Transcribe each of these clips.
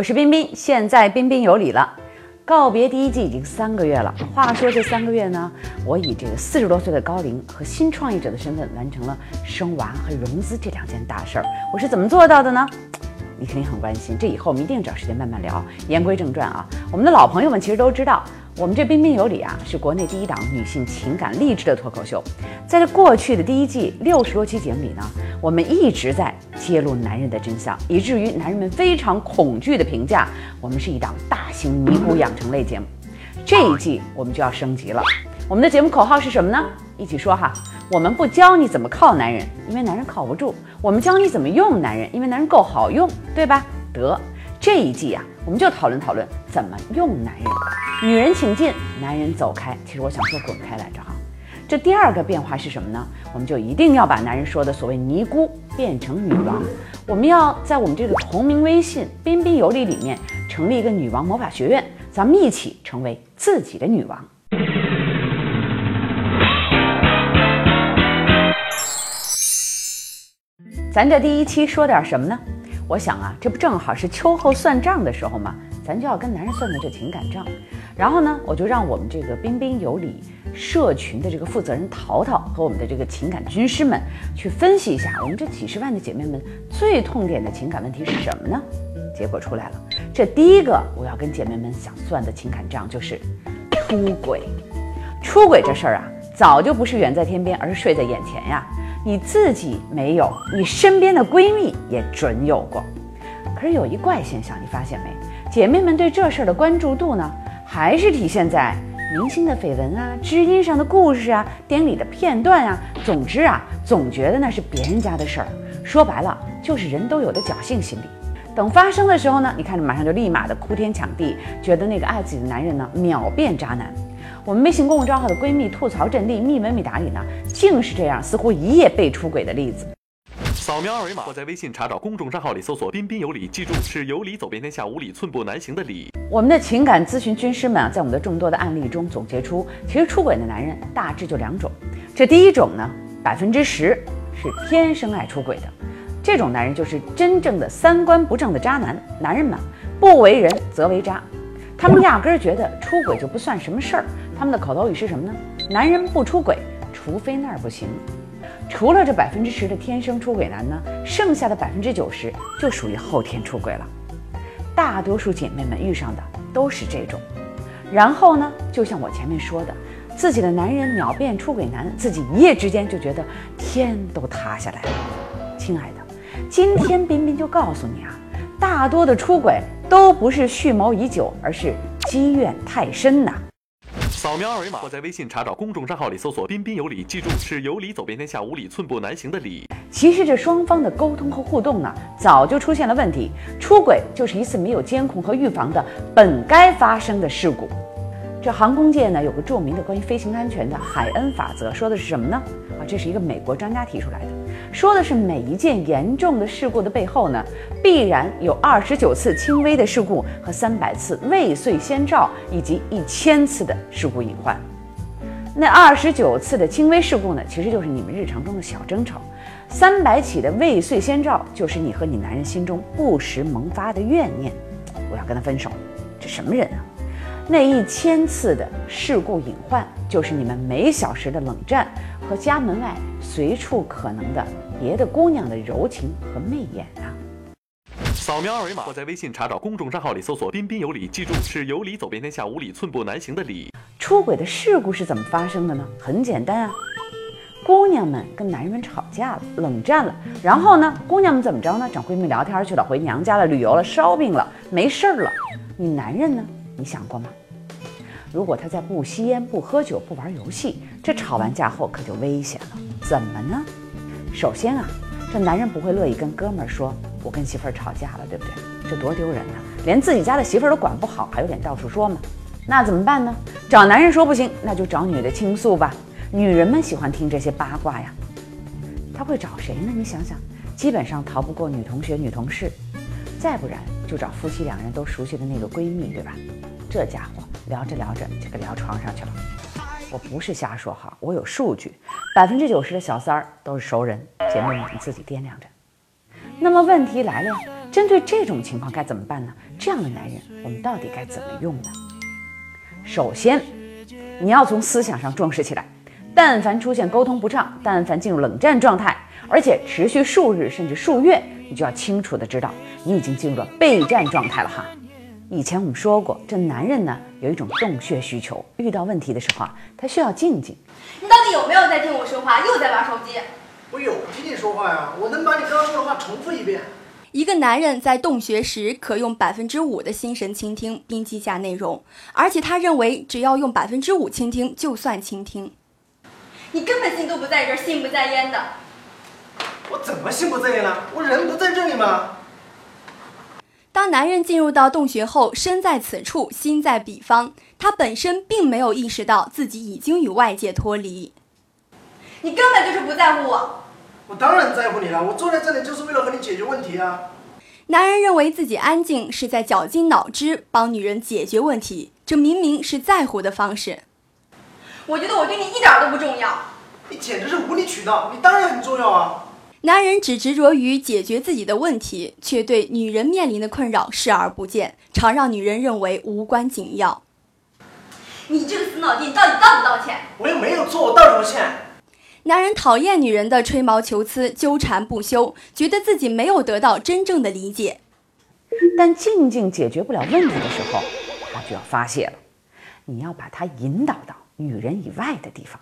我是冰冰，现在彬彬有礼了。告别第一季已经三个月了。话说这三个月呢，我以这个四十多岁的高龄和新创业者的身份，完成了生娃和融资这两件大事儿。我是怎么做到的呢？你肯定很关心。这以后我们一定找时间慢慢聊。言归正传啊，我们的老朋友们其实都知道。我们这彬彬有礼啊，是国内第一档女性情感励志的脱口秀。在这过去的第一季六十多期节目里呢，我们一直在揭露男人的真相，以至于男人们非常恐惧的评价我们是一档大型尼姑养成类节目。这一季我们就要升级了，我们的节目口号是什么呢？一起说哈，我们不教你怎么靠男人，因为男人靠不住；我们教你怎么用男人，因为男人够好用，对吧？得。这一季啊，我们就讨论讨论怎么用男人。女人请进，男人走开。其实我想说滚开来着哈。这第二个变化是什么呢？我们就一定要把男人说的所谓尼姑变成女王。我们要在我们这个同名微信“彬彬有礼”里面成立一个女王魔法学院，咱们一起成为自己的女王。咱这第一期说点什么呢？我想啊，这不正好是秋后算账的时候吗？咱就要跟男人算算这情感账。然后呢，我就让我们这个彬彬有礼社群的这个负责人淘淘和我们的这个情感军师们去分析一下，我们这几十万的姐妹们最痛点的情感问题是什么呢？结果出来了，这第一个我要跟姐妹们想算的情感账就是出轨。出轨这事儿啊，早就不是远在天边，而是睡在眼前呀。你自己没有，你身边的闺蜜也准有过。可是有一怪现象，你发现没？姐妹们对这事儿的关注度呢，还是体现在明星的绯闻啊、知音上的故事啊、典礼的片段啊。总之啊，总觉得那是别人家的事儿。说白了，就是人都有的侥幸心理。等发生的时候呢，你看着马上就立马的哭天抢地，觉得那个爱自己的男人呢，秒变渣男。我们微信公众账号的闺蜜吐槽阵地，密文密答里呢，竟是这样，似乎一夜被出轨的例子。扫描二维码或在微信查找公众账号里搜索“彬彬有礼”，记住是有理走遍天下，无理寸步难行的理。我们的情感咨询军师们啊，在我们的众多的案例中总结出，其实出轨的男人大致就两种。这第一种呢，百分之十是天生爱出轨的，这种男人就是真正的三观不正的渣男。男人们不为人则为渣，他们压根儿觉得出轨就不算什么事儿。他们的口头语是什么呢？男人不出轨，除非那儿不行。除了这百分之十的天生出轨男呢，剩下的百分之九十就属于后天出轨了。大多数姐妹们遇上的都是这种。然后呢，就像我前面说的，自己的男人秒变出轨男，自己一夜之间就觉得天都塌下来了。亲爱的，今天彬彬就告诉你啊，大多的出轨都不是蓄谋已久，而是积怨太深呐。扫描二维码或在微信查找公众账号里搜索“彬彬有礼”，记住是有理走遍天下，无理寸步难行的理。其实这双方的沟通和互动呢，早就出现了问题。出轨就是一次没有监控和预防的本该发生的事故。这航空界呢，有个著名的关于飞行安全的海恩法则，说的是什么呢？啊，这是一个美国专家提出来的。说的是每一件严重的事故的背后呢，必然有二十九次轻微的事故和三百次未遂先兆，以及一千次的事故隐患。那二十九次的轻微事故呢，其实就是你们日常中的小争吵；三百起的未遂先兆，就是你和你男人心中不时萌发的怨念。我要跟他分手，这什么人啊？那一千次的事故隐患，就是你们每小时的冷战和家门外随处可能的别的姑娘的柔情和媚眼啊！扫描二维码或在微信查找公众账号里搜索“彬彬有礼”，记住是有理走遍天下，无理寸步难行的理。出轨的事故是怎么发生的呢？很简单啊，姑娘们跟男人们吵架了，冷战了，然后呢，姑娘们怎么着呢？找闺蜜聊天去了，回娘家了，旅游了，烧饼了，没事儿了。你男人呢？你想过吗？如果他在不吸烟、不喝酒、不玩游戏，这吵完架后可就危险了。怎么呢？首先啊，这男人不会乐意跟哥们儿说“我跟媳妇儿吵架了”，对不对？这多丢人呐！连自己家的媳妇儿都管不好，还有脸到处说吗？那怎么办呢？找男人说不行，那就找女的倾诉吧。女人们喜欢听这些八卦呀。他会找谁呢？你想想，基本上逃不过女同学、女同事，再不然就找夫妻两人都熟悉的那个闺蜜，对吧？这家伙聊着聊着就给聊床上去了，我不是瞎说哈，我有数据，百分之九十的小三儿都是熟人，姐妹们你自己掂量着。那么问题来了，针对这种情况该怎么办呢？这样的男人我们到底该怎么用呢？首先，你要从思想上重视起来。但凡出现沟通不畅，但凡进入冷战状态，而且持续数日甚至数月，你就要清楚的知道你已经进入了备战状态了哈。以前我们说过，这男人呢有一种洞穴需求，遇到问题的时候啊，他需要静静。你到底有没有在听我说话？又在玩手机？我有听你说话呀，我能把你刚刚说的话重复一遍。一个男人在洞穴时，可用百分之五的心神倾听并记下内容，而且他认为只要用百分之五倾听，就算倾听。你根本心都不在这儿，心不在焉的。我怎么心不在焉了？我人不在这里吗？当男人进入到洞穴后，身在此处，心在彼方，他本身并没有意识到自己已经与外界脱离。你根本就是不在乎我。我当然在乎你了，我坐在这里就是为了和你解决问题啊！男人认为自己安静是在绞尽脑汁帮女人解决问题，这明明是在乎的方式。我觉得我对你一点都不重要。你简直是无理取闹！你当然很重要啊！男人只执着于解决自己的问题，却对女人面临的困扰视而不见，常让女人认为无关紧要。你这个死脑筋，你到底道不道歉？我又没有错，我道什么歉？男人讨厌女人的吹毛求疵、纠缠不休，觉得自己没有得到真正的理解。但静静解决不了问题的时候，他就要发泄了。你要把他引导到女人以外的地方。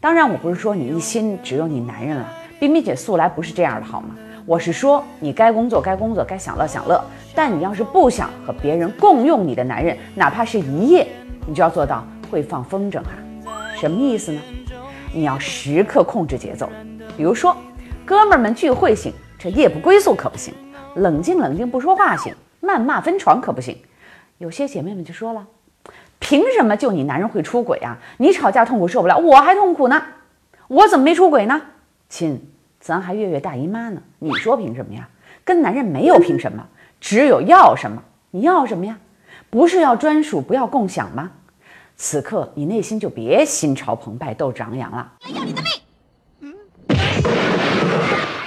当然，我不是说你一心只有你男人了。冰冰姐素来不是这样的，好吗？我是说，你该工作该工作，该享乐享乐。但你要是不想和别人共用你的男人，哪怕是一夜，你就要做到会放风筝哈。什么意思呢？你要时刻控制节奏，比如说，哥们儿们聚会行，这夜不归宿可不行；冷静冷静不说话行，谩骂分床可不行。有些姐妹们就说了，凭什么就你男人会出轨啊？你吵架痛苦受不了，我还痛苦呢，我怎么没出轨呢？亲，咱还月月大姨妈呢，你说凭什么呀？跟男人没有凭什么，只有要什么？你要什么呀？不是要专属，不要共享吗？此刻你内心就别心潮澎湃、斗志昂扬了。要你的命！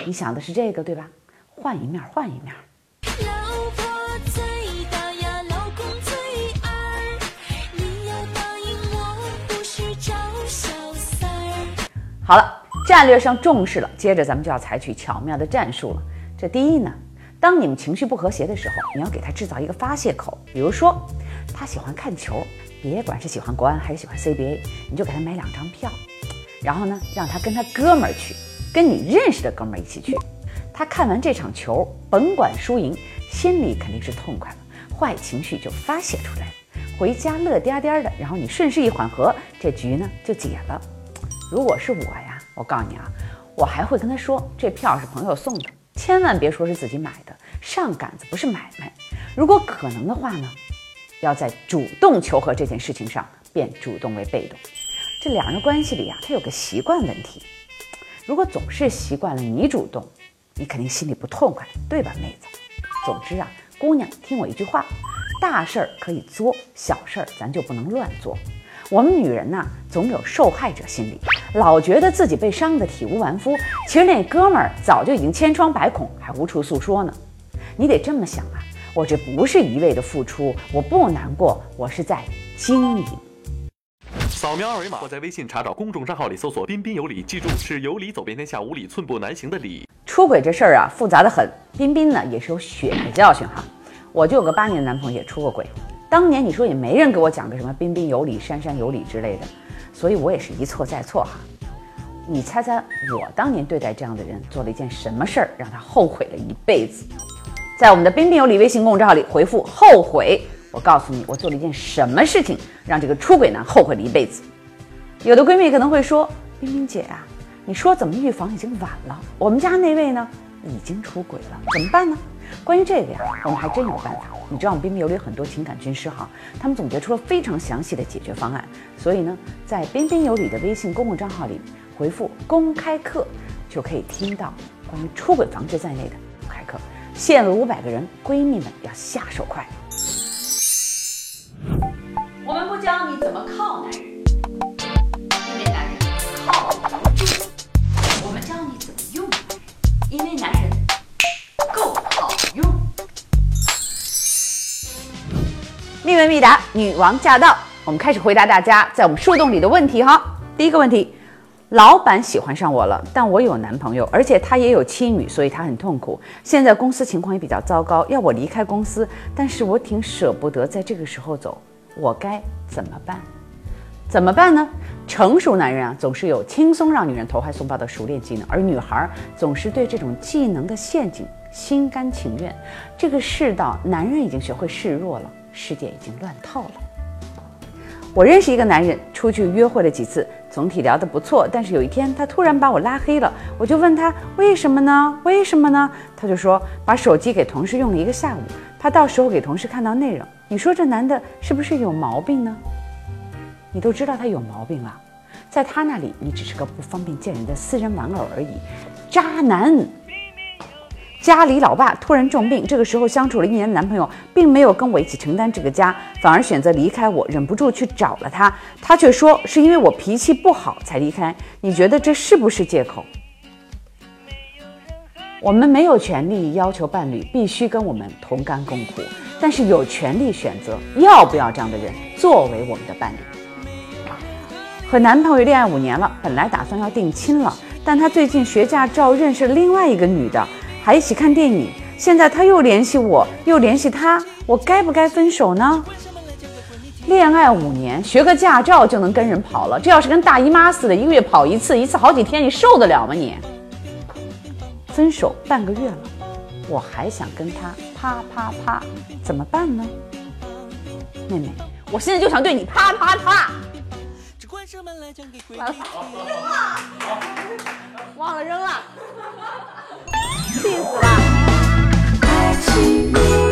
你想的是这个对吧？换一面，换一面。好了，战略上重视了，接着咱们就要采取巧妙的战术了。这第一呢，当你们情绪不和谐的时候，你要给他制造一个发泄口，比如说他喜欢看球。别管是喜欢国安还是喜欢 CBA，你就给他买两张票，然后呢，让他跟他哥们儿去，跟你认识的哥们儿一起去。他看完这场球，甭管输赢，心里肯定是痛快了，坏情绪就发泄出来了，回家乐颠颠的。然后你顺势一缓和，这局呢就解了。如果是我呀，我告诉你啊，我还会跟他说，这票是朋友送的，千万别说是自己买的，上杆子不是买卖。如果可能的话呢？要在主动求和这件事情上变主动为被动，这两人关系里啊，他有个习惯问题。如果总是习惯了你主动，你肯定心里不痛快，对吧，妹子？总之啊，姑娘，听我一句话，大事儿可以作，小事儿咱就不能乱作。我们女人呐，总有受害者心理，老觉得自己被伤得体无完肤，其实那哥们儿早就已经千疮百孔，还无处诉说呢。你得这么想啊。我这不是一味的付出，我不难过，我是在经营。扫描二维码或在微信查找公众账号里搜索“彬彬有礼”，记住是有理走遍天下，无理寸步难行的理。出轨这事儿啊，复杂的很。彬彬呢也是有血的教训哈，我就有个八年男朋友也出过轨，当年你说也没人给我讲个什么彬彬有礼、珊珊有礼之类的，所以我也是一错再错哈。你猜猜我当年对待这样的人做了一件什么事儿，让他后悔了一辈子？在我们的彬彬有礼微信公众号里回复“后悔”，我告诉你我做了一件什么事情，让这个出轨男后悔了一辈子。有的闺蜜可能会说：“彬彬姐啊，你说怎么预防已经晚了，我们家那位呢已经出轨了，怎么办呢？”关于这个呀，我们还真有办法。你知道我们彬彬有礼很多情感军师哈，他们总结出了非常详细的解决方案。所以呢，在彬彬有礼的微信公共账号里回复“公开课”，就可以听到关于出轨防治在内的公开课。陷入五百个人，闺蜜们要下手快。我们不教你怎么靠男人，因为男人靠不住；我们教你怎么用男人，因为男人家女王驾到！我们开始回答大家在我们树洞里的问题哈。第一个问题，老板喜欢上我了，但我有男朋友，而且他也有妻女，所以他很痛苦。现在公司情况也比较糟糕，要我离开公司，但是我挺舍不得在这个时候走，我该怎么办？怎么办呢？成熟男人啊，总是有轻松让女人投怀送抱的熟练技能，而女孩总是对这种技能的陷阱心甘情愿。这个世道，男人已经学会示弱了，世界已经乱套了。我认识一个男人，出去约会了几次，总体聊得不错，但是有一天他突然把我拉黑了，我就问他为什么呢？为什么呢？他就说把手机给同事用了一个下午，怕到时候给同事看到内容。你说这男的是不是有毛病呢？你都知道他有毛病了，在他那里，你只是个不方便见人的私人玩偶而已。渣男！家里老爸突然重病，这个时候相处了一年的男朋友并没有跟我一起承担这个家，反而选择离开我，忍不住去找了他，他却说是因为我脾气不好才离开。你觉得这是不是借口？我们没有权利要求伴侣必须跟我们同甘共苦，但是有权利选择要不要这样的人作为我们的伴侣。和男朋友恋爱五年了，本来打算要定亲了，但他最近学驾照认识另外一个女的，还一起看电影。现在他又联系我，又联系他，我该不该分手呢？恋爱五年，学个驾照就能跟人跑了，这要是跟大姨妈似的，一个月跑一次，一次好几天，你受得了吗？你分手半个月了，我还想跟他啪啪啪，怎么办呢？妹妹，我现在就想对你啪啪啪。完了，扔了，忘了扔气死了。爱情